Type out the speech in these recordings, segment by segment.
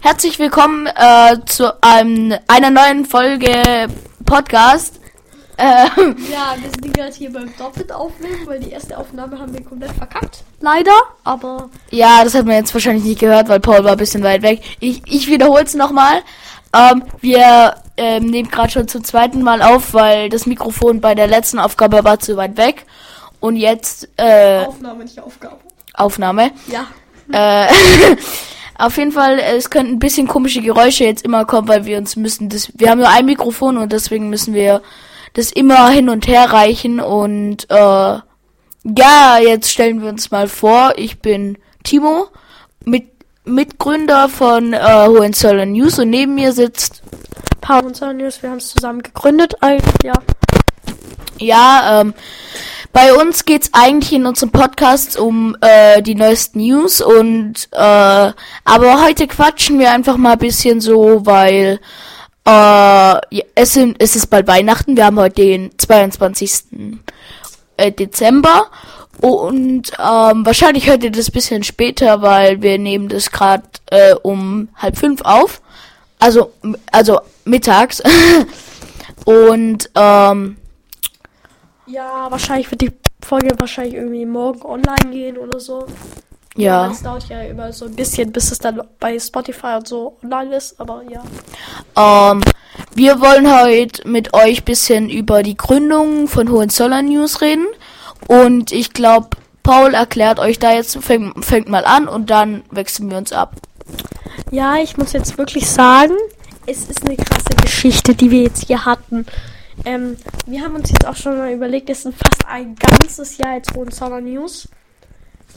Herzlich willkommen äh, zu ähm, einer neuen Folge Podcast. Äh, Ja, wir sind gerade hier beim doppelt aufnehmen, weil die erste Aufnahme haben wir komplett verkackt. Leider, aber ja, das hat man jetzt wahrscheinlich nicht gehört, weil Paul war ein bisschen weit weg. Ich, ich wiederhole es nochmal. Ähm, wir ähm, nehmen gerade schon zum zweiten Mal auf, weil das Mikrofon bei der letzten Aufgabe war zu weit weg. Und jetzt äh, Aufnahme, nicht Aufgabe. Aufnahme. Ja. Äh, auf jeden Fall, äh, es könnten ein bisschen komische Geräusche jetzt immer kommen, weil wir uns müssen das, wir haben nur ein Mikrofon und deswegen müssen wir das immer hin und her reichen und äh, ja, jetzt stellen wir uns mal vor, ich bin Timo, mit, Mitgründer von äh, Hohenzollern News und neben mir sitzt, Paul und News, wir haben es zusammen gegründet, eigentlich, ja. ja, ähm, bei uns geht's eigentlich in unserem Podcast um äh, die neuesten News und äh, aber heute quatschen wir einfach mal ein bisschen so, weil äh, es, sind, es ist bald Weihnachten, wir haben heute den 22. äh, Dezember und ähm, wahrscheinlich hört ihr das bisschen später, weil wir nehmen das gerade äh, um halb fünf auf, also also mittags und ähm, Ja, wahrscheinlich wird die Folge wahrscheinlich irgendwie morgen online gehen oder so. ja. Es dauert ja immer so ein bisschen, bis es dann bei Spotify und so online ist, aber ja. Ähm, wir wollen heute mit euch bisschen über die Gründung von Hohenzollern News reden. Und ich glaube, Paul erklärt euch da jetzt, fängt, fängt mal an und dann wechseln wir uns ab. Ja, ich muss jetzt wirklich sagen, es ist eine krasse Geschichte, die wir jetzt hier hatten. Ähm, wir haben uns jetzt auch schon mal überlegt, es sind fast ein ganzes Jahr jetzt Hohenzollern News.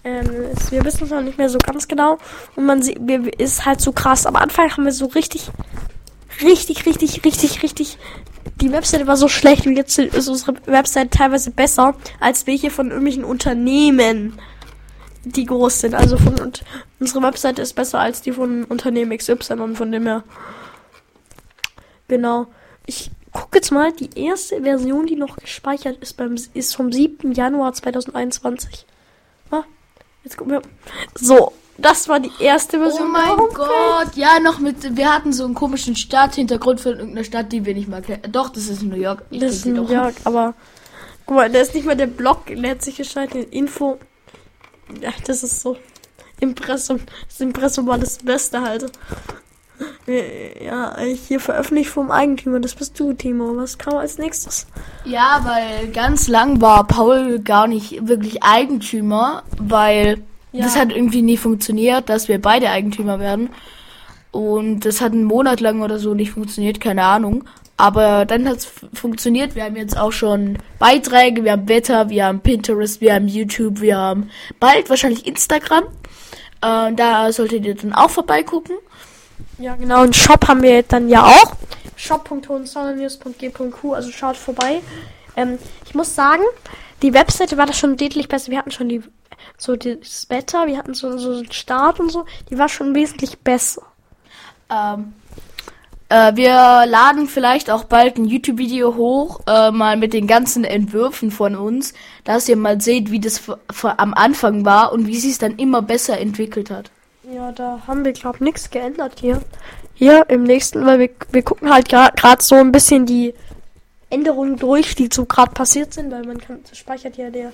Ähm, es, wir wissen es noch nicht mehr so ganz genau. Und man sieht, wir, ist halt so krass. Am Anfang haben wir so richtig, richtig, richtig, richtig, richtig. Die Webseite war so schlecht und jetzt ist unsere Webseite teilweise besser als welche von irgendwelchen Unternehmen, die groß sind. Also von und unsere Webseite ist besser als die von Unternehmen XY und von dem her. Genau. Ich gucke jetzt mal, die erste Version, die noch gespeichert ist, beim, ist vom 7. Januar 2021. Ah, jetzt gucken wir. So, das war die erste Version. Homepage. Oh Gott, ja, noch mit, wir hatten so einen komischen Stadthintergrund von irgendeiner Stadt, die wir nicht mal kennen. Doch, das ist New York. Ich Das ist New. York, aber guck mal, da ist nicht mal der Blog, der hat sich geschaltet. Info. Ja, das ist so. Impressum. Das Impressum war das Beste halt. Äh, Ja, hier veröffentlicht vom Eigentümer. Das bist du, Timo. Was kam als nächstes? Ja, weil ganz lang war Paul gar nicht wirklich Eigentümer, weil Ja. das hat irgendwie nie funktioniert, dass wir beide Eigentümer werden. Und das hat einen Monat lang oder so nicht funktioniert, keine Ahnung. Aber dann hat es funktioniert. Wir haben jetzt auch schon Beiträge, wir haben Wetter, wir haben Pinterest, wir haben YouTube, wir haben bald wahrscheinlich Instagram. Äh, da solltet ihr dann auch vorbeigucken. Ja, genau. Und Shop haben wir dann ja auch. shop.hohenzollernnews.g.q, also schaut vorbei. Ähm, ich muss sagen, die Webseite war da schon deutlich besser. Wir hatten schon die, so das Wetter, wir hatten so, so den Start und so. Die war schon wesentlich besser. Ähm, äh, wir laden vielleicht auch bald ein YouTube-Video hoch, äh, mal mit den ganzen Entwürfen von uns, dass ihr mal seht, wie das am Anfang war und wie sich es dann immer besser entwickelt hat. Ja, da haben wir, glaub nichts geändert hier. Hier im nächsten, weil wir, wir gucken halt gerade so ein bisschen die Änderungen durch, die so gerade passiert sind, weil man kann, speichert ja der.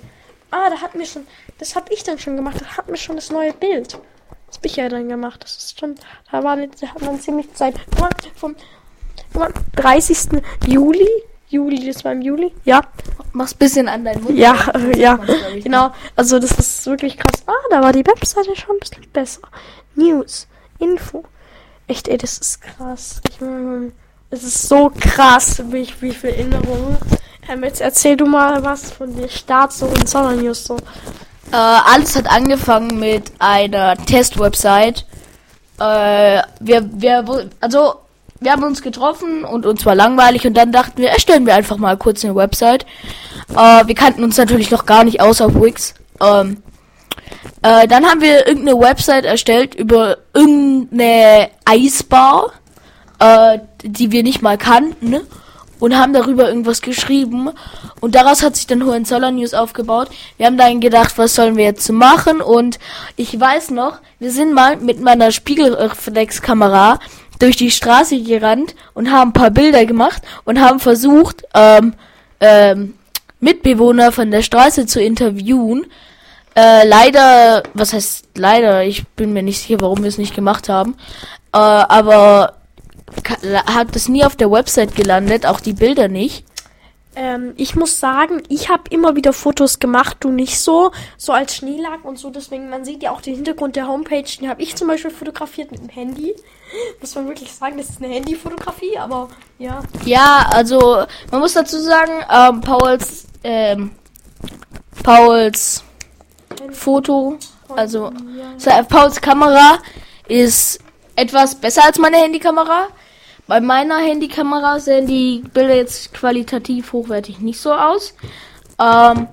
Ah, da hatten wir schon, das habe ich dann schon gemacht, da hatten wir schon das neue Bild. Das hab ich ja dann gemacht. Das ist schon, da war, da hat man ziemlich Zeit. Guck vom guck mal, 30. Juli, Juli, das war im Juli, ja, Mach's bisschen an deinen Mund. ja, Das äh, ja, ich, genau. Also das ist wirklich krass. Ah, da war die Webseite schon ein bisschen besser. News, Info. Echt, ey, das ist krass. Ich meine, es ist so krass, wie, ich- wie viele Erinnerungen. Ähm, jetzt erzähl du mal was von der Start so und Sonner News so. Äh, alles hat angefangen mit einer Test-Website. Äh, wir, wir, also, wir haben uns getroffen und uns war langweilig und dann dachten wir, erstellen wir einfach mal kurz eine Website. Äh, wir kannten uns natürlich noch gar nicht aus auf Wix. Ähm, äh, dann haben wir irgendeine Website erstellt über irgendeine Eisbar, äh, die wir nicht mal kannten. und haben darüber irgendwas geschrieben. Und daraus hat sich dann Hohenzollern News aufgebaut. Wir haben dann gedacht, was sollen wir jetzt machen? Und ich weiß noch, wir sind mal mit meiner Spiegelreflexkamera durch die Straße gerannt und haben ein paar Bilder gemacht und haben versucht, ähm, ähm, Mitbewohner von der Straße zu interviewen. Äh, leider, was heißt leider, ich bin mir nicht sicher, warum wir es nicht gemacht haben. Äh, aber hat es nie auf der Website gelandet, auch die Bilder nicht. Ähm, ich muss sagen, ich habe immer wieder Fotos gemacht, du nicht so, so als Schneelag und so. Deswegen, man sieht ja auch den Hintergrund der Homepage, den habe ich zum Beispiel fotografiert mit dem Handy. Muss man wirklich sagen, das ist eine Handyfotografie, aber ja. Ja, also man muss dazu sagen, ähm, Pauls, ähm, Pauls Foto, also ja. Pauls Kamera ist etwas besser als meine Handykamera. Bei meiner Handykamera sehen die Bilder jetzt qualitativ hochwertig nicht so aus. Ähm,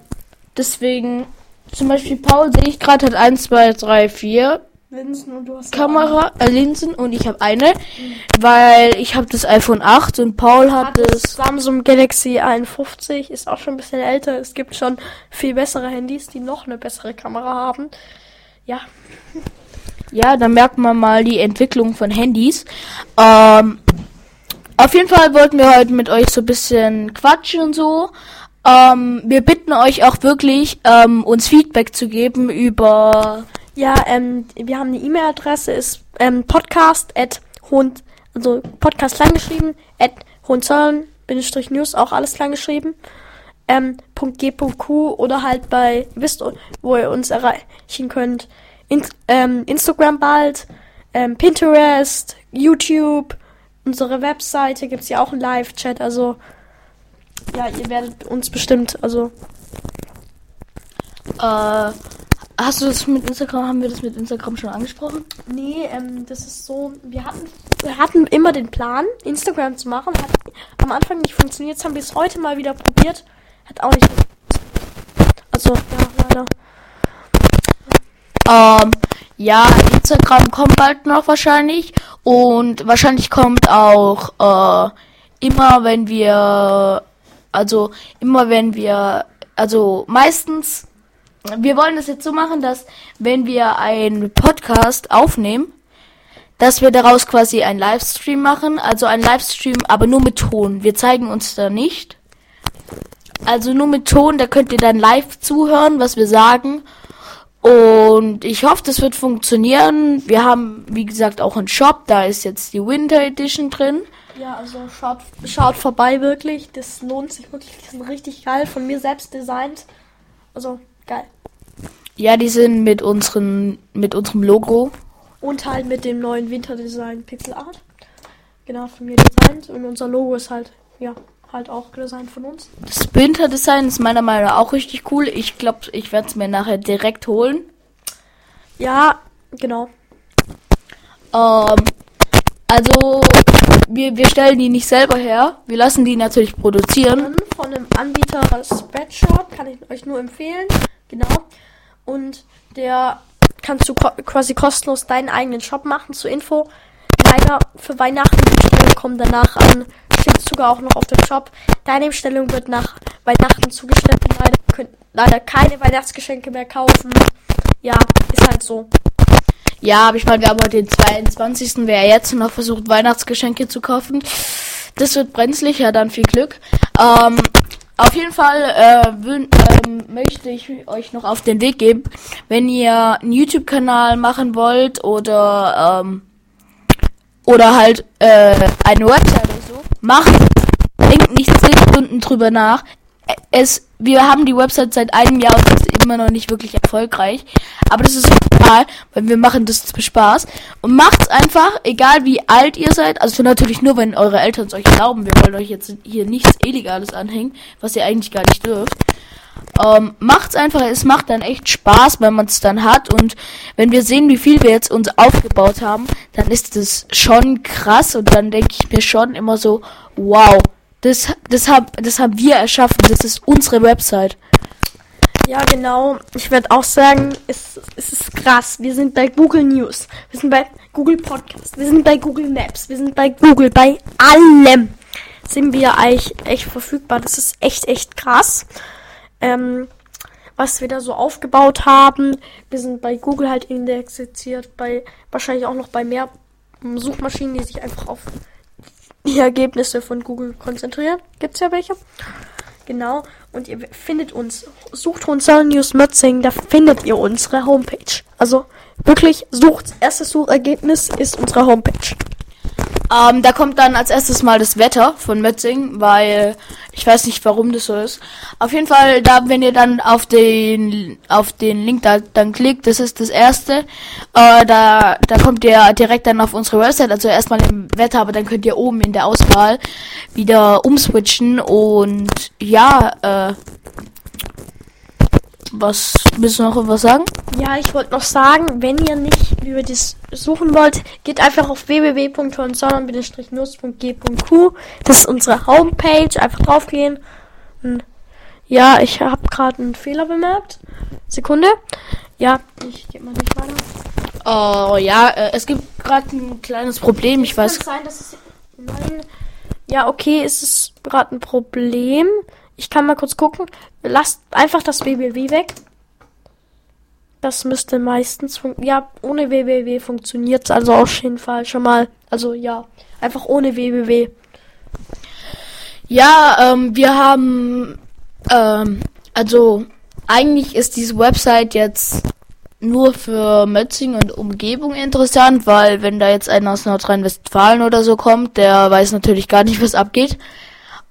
deswegen, zum Beispiel Paul sehe ich gerade hat 1, 2, 3, 4 Linsen und du hast Kamera, äh, Linsen und ich habe eine, mhm. weil ich habe das iPhone 8 und Paul hat, hat das Samsung Galaxy 51, ist auch schon ein bisschen älter. Es gibt schon viel bessere Handys, die noch eine bessere Kamera haben. Ja. Ja, da merkt man mal die Entwicklung von Handys. Ähm, auf jeden Fall wollten wir heute mit euch so ein bisschen quatschen und so. Ähm, wir bitten euch auch wirklich, ähm, uns Feedback zu geben über. Ja, ähm, wir haben eine E-Mail-Adresse, ist ähm, podcast at Hund, also Podcast klein geschrieben, at Hohenzollern, Bindestrich News, auch alles klein geschrieben. Ähm, .g.q oder halt bei, wisst wo ihr uns erreichen könnt, in, ähm, Instagram bald, ähm, Pinterest, YouTube, unsere Webseite gibt es ja auch einen Live-Chat, also ja, ihr werdet uns bestimmt, also. Äh, hast du das mit Instagram, haben wir das mit Instagram schon angesprochen? Nee, ähm, das ist so, wir hatten, wir hatten immer den Plan, Instagram zu machen, hat am Anfang nicht funktioniert, jetzt haben wir es heute mal wieder probiert, hat auch nicht Also, ja, leider. Ähm, ja, Instagram kommt bald noch wahrscheinlich. Und wahrscheinlich kommt auch äh, immer, wenn wir, also immer wenn wir, also meistens, wir wollen das jetzt so machen, dass wenn wir einen Podcast aufnehmen, dass wir daraus quasi einen Livestream machen. Also ein Livestream, aber nur mit Ton. Wir zeigen uns da nicht. Also nur mit Ton, da könnt ihr dann live zuhören, was wir sagen. Und ich hoffe, das wird funktionieren. Wir haben, wie gesagt, auch einen Shop. Da ist jetzt die Winter Edition drin. Ja, also schaut, schaut vorbei wirklich. Das lohnt sich wirklich. Die sind richtig geil. Von mir selbst designt. Also geil. Ja, die sind mit unseren, mit unserem Logo. Und halt mit dem neuen Winterdesign Pixel Art. Genau, von mir designt. Und unser Logo ist halt, ja, halt auch Design von uns. Das Winter-Design ist meiner Meinung nach auch richtig cool. Ich glaube, ich werde es mir nachher direkt holen. Ja, genau. Ähm, also, wir, wir stellen die nicht selber her. Wir lassen die natürlich produzieren. Von einem Anbieter Spreadshop kann ich euch nur empfehlen. Genau. Und der kannst du quasi kostenlos deinen eigenen Shop machen zur Info. Leider für Weihnachten die kommen danach an steht sogar auch noch auf dem Shop. Deine Bestellung wird nach Weihnachten zugestellt. Leider könnt leider keine Weihnachtsgeschenke mehr kaufen. Ja, ist halt so. Ja, aber ich meine, wir haben heute den 22. Wer jetzt noch versucht, Weihnachtsgeschenke zu kaufen, das wird brenzlig, ja, dann viel Glück. Ähm, auf jeden Fall äh, ähm, möchte ich euch noch auf den Weg geben, wenn ihr einen YouTube-Kanal machen wollt oder ähm, oder halt äh, eine Website oder so, macht, denkt nicht zehn Stunden drüber nach. Es, wir haben die Website seit einem Jahr und ist immer noch nicht wirklich erfolgreich. Aber das ist egal, weil wir machen das zum Spaß. Und macht's einfach, egal wie alt ihr seid. Also natürlich nur, wenn eure Eltern es euch erlauben. Wir wollen euch jetzt hier nichts Illegales anhängen, was ihr eigentlich gar nicht dürft. Ähm, macht's einfach, es macht dann echt Spaß, wenn man es dann hat. Und wenn wir sehen, wie viel wir jetzt uns aufgebaut haben, dann ist das schon krass. Und dann denke ich mir schon immer so, wow, das, das, hab, das haben wir erschaffen, das ist unsere Website. Ja, genau. Ich werde auch sagen, es, es ist krass. Wir sind bei Google News, wir sind bei Google Podcast, wir sind bei Google Maps, wir sind bei Google, bei allem sind wir eigentlich echt verfügbar. Das ist echt, echt krass. Ähm, was wir da so aufgebaut haben. Wir sind bei Google halt indexiert, bei wahrscheinlich auch noch bei mehr Suchmaschinen, die sich einfach auf die Ergebnisse von Google konzentrieren. Gibt's ja welche. Genau. Und ihr findet uns. Sucht News Mötzing, da findet ihr unsere Homepage. Also wirklich sucht. Erstes Suchergebnis ist unsere Homepage. Ähm, da kommt dann als erstes mal das Wetter von Metzing, weil ich weiß nicht, warum das so ist. Auf jeden Fall, da, wenn ihr dann auf den auf den Link da dann klickt, das ist das erste. Äh, da da kommt ihr direkt dann auf unsere Website, also erstmal im Wetter, aber dann könnt ihr oben in der Auswahl wieder umswitchen und ja, äh, was willst du noch was sagen? Ja, ich wollte noch sagen, wenn ihr nicht über das suchen wollt, geht einfach auf www.hohenzollern-news.g.q. Das ist unsere Homepage. Einfach draufgehen. Ja, ich habe gerade einen Fehler bemerkt. Sekunde. Ja, ich gebe mal nicht weiter. Oh ja, äh, es gibt gerade ein kleines Problem. Ich weiß. Kann sein, dass es nein. Ja, okay, ist es gerade ein Problem. Ich kann mal kurz gucken. Lasst einfach das www weg. Das müsste meistens ja ohne www funktioniert also auf jeden Fall schon mal. Also ja, einfach ohne www. Ja, ähm, wir haben ähm, also eigentlich ist diese Website jetzt nur für Mötzing und Umgebung interessant, weil wenn da jetzt einer aus Nordrhein-Westfalen oder so kommt, der weiß natürlich gar nicht, was abgeht.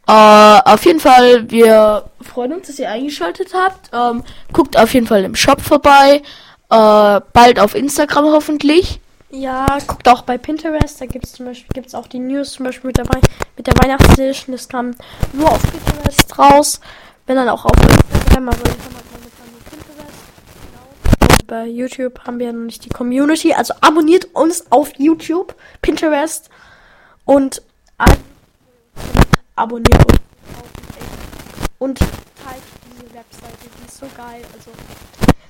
Äh, auf jeden Fall, wir freuen uns, dass ihr eingeschaltet habt. Ähm, guckt auf jeden Fall im Shop vorbei. Äh, bald auf Instagram hoffentlich. Ja, guckt auch bei Pinterest. Da gibt es zum Beispiel gibt's auch die News zum Beispiel mit der, Wei mit der Weihnachtsedition. Das kam nur auf Pinterest raus. Wenn dann auch auf Instagram, aber ich habe momentan Pinterest. Genau. Bei YouTube haben wir noch nicht die Community. Also abonniert uns auf YouTube, Pinterest und abonniert uns und teilt diese Webseite, die ist so geil. Also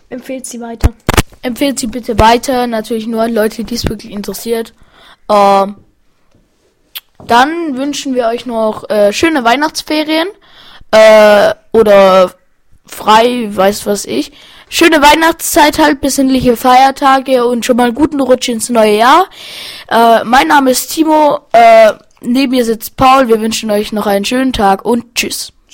empfehlt sie weiter. Empfehlt sie bitte weiter, natürlich nur an Leute, die es wirklich interessiert. Ähm, dann wünschen wir euch noch äh, schöne Weihnachtsferien äh, oder frei, weiß was ich. Schöne Weihnachtszeit halt, besinnliche Feiertage und schon mal einen guten Rutsch ins neue Jahr. Äh, mein Name ist Timo. Äh, Neben mir sitzt Paul. Wir wünschen euch noch einen schönen Tag und tschüss.